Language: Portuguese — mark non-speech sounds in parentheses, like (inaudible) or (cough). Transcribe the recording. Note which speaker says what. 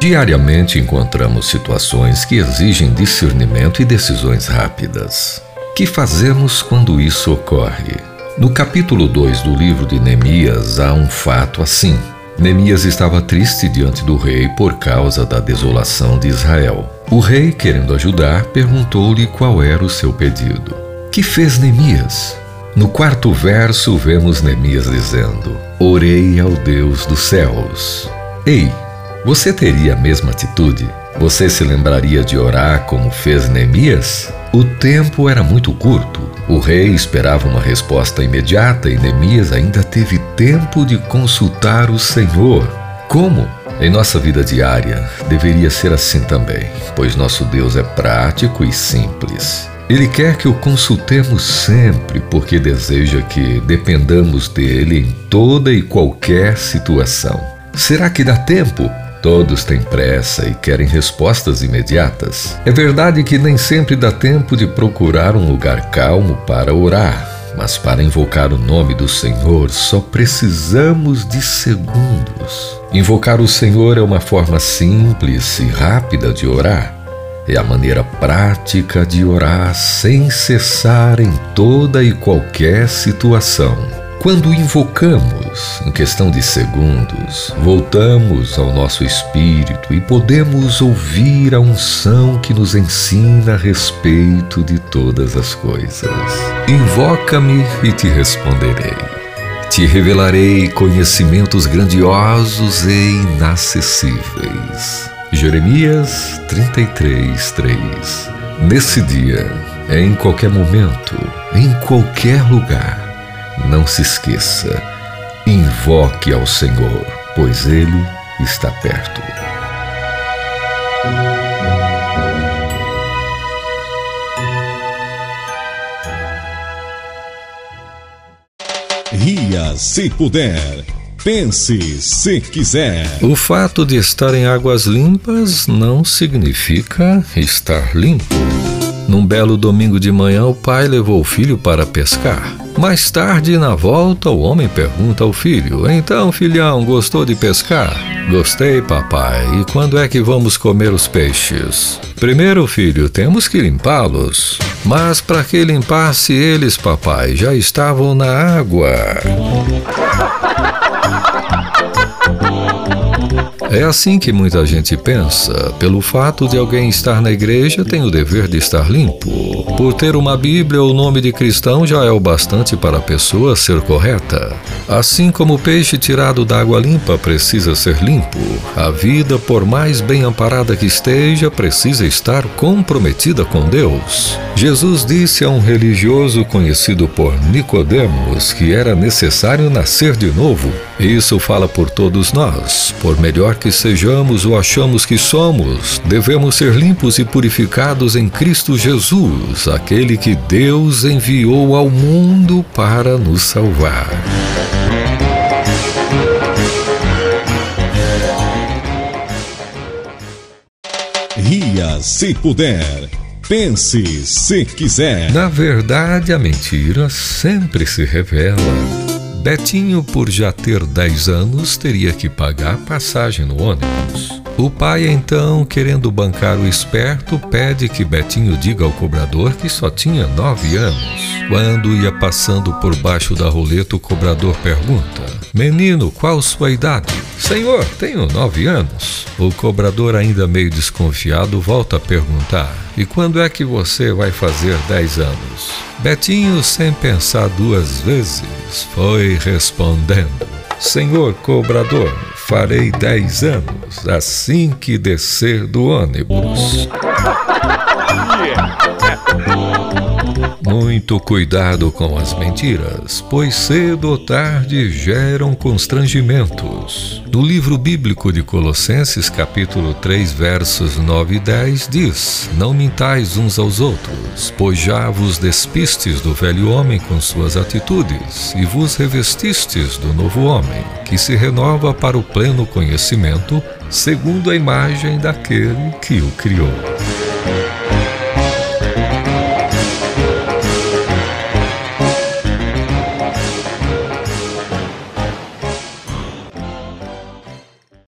Speaker 1: Diariamente encontramos situações que exigem discernimento e decisões rápidas. Que fazemos quando isso ocorre? No capítulo 2 do livro de Neemias há um fato assim. Neemias estava triste diante do rei por causa da desolação de Israel. O rei, querendo ajudar, perguntou-lhe qual era o seu pedido. Que fez Neemias? No quarto verso, vemos Neemias dizendo: Orei ao Deus dos céus. Ei, você teria a mesma atitude? Você se lembraria de orar como fez Neemias? O tempo era muito curto. O rei esperava uma resposta imediata e Neemias ainda teve tempo de consultar o Senhor. Como? Em nossa vida diária, deveria ser assim também, pois nosso Deus é prático e simples. Ele quer que o consultemos sempre, porque deseja que dependamos dele em toda e qualquer situação. Será que dá tempo? Todos têm pressa e querem respostas imediatas. É verdade que nem sempre dá tempo de procurar um lugar calmo para orar, mas para invocar o nome do Senhor só precisamos de segundos. Invocar o Senhor é uma forma simples e rápida de orar. É a maneira prática de orar sem cessar em toda e qualquer situação. Quando invocamos, em questão de segundos, voltamos ao nosso espírito e podemos ouvir a unção que nos ensina a respeito de todas as coisas. Invoca-me e te responderei. Te revelarei conhecimentos grandiosos e inacessíveis. Jeremias 33, 3 Nesse dia, em qualquer momento, em qualquer lugar, não se esqueça, invoque ao Senhor, pois Ele está perto.
Speaker 2: Ria se puder. Pense se quiser.
Speaker 1: O fato de estar em águas limpas não significa estar limpo. Num belo domingo de manhã, o pai levou o filho para pescar. Mais tarde, na volta, o homem pergunta ao filho: Então, filhão, gostou de pescar? Gostei, papai. E quando é que vamos comer os peixes? Primeiro, filho, temos que limpá-los. Mas para que limpar se eles, papai, já estavam na água? É assim que muita gente pensa. Pelo fato de alguém estar na igreja, tem o dever de estar limpo. Por ter uma Bíblia ou nome de cristão já é o bastante para a pessoa ser correta. Assim como o peixe tirado da água limpa precisa ser limpo, a vida, por mais bem amparada que esteja, precisa estar comprometida com Deus. Jesus disse a um religioso conhecido por Nicodemos que era necessário nascer de novo. Isso fala por todos nós. Por melhor que sejamos ou achamos que somos, devemos ser limpos e purificados em Cristo Jesus, aquele que Deus enviou ao mundo para nos salvar.
Speaker 2: Ria se puder. Pense se quiser.
Speaker 1: Na verdade, a mentira sempre se revela. Betinho, por já ter 10 anos, teria que pagar passagem no ônibus. O pai, então, querendo bancar o esperto, pede que Betinho diga ao cobrador que só tinha 9 anos. Quando ia passando por baixo da roleta, o cobrador pergunta: Menino, qual sua idade? Senhor, tenho nove anos. O cobrador, ainda meio desconfiado, volta a perguntar: E quando é que você vai fazer dez anos? Betinho, sem pensar duas vezes, foi respondendo: Senhor cobrador, farei dez anos assim que descer do ônibus. (laughs) Muito cuidado com as mentiras, pois cedo ou tarde geram constrangimentos. No livro bíblico de Colossenses, capítulo 3, versos 9 e 10, diz: Não mintais uns aos outros, pois já vos despistes do velho homem com suas atitudes, e vos revestistes do novo homem, que se renova para o pleno conhecimento, segundo a imagem daquele que o criou.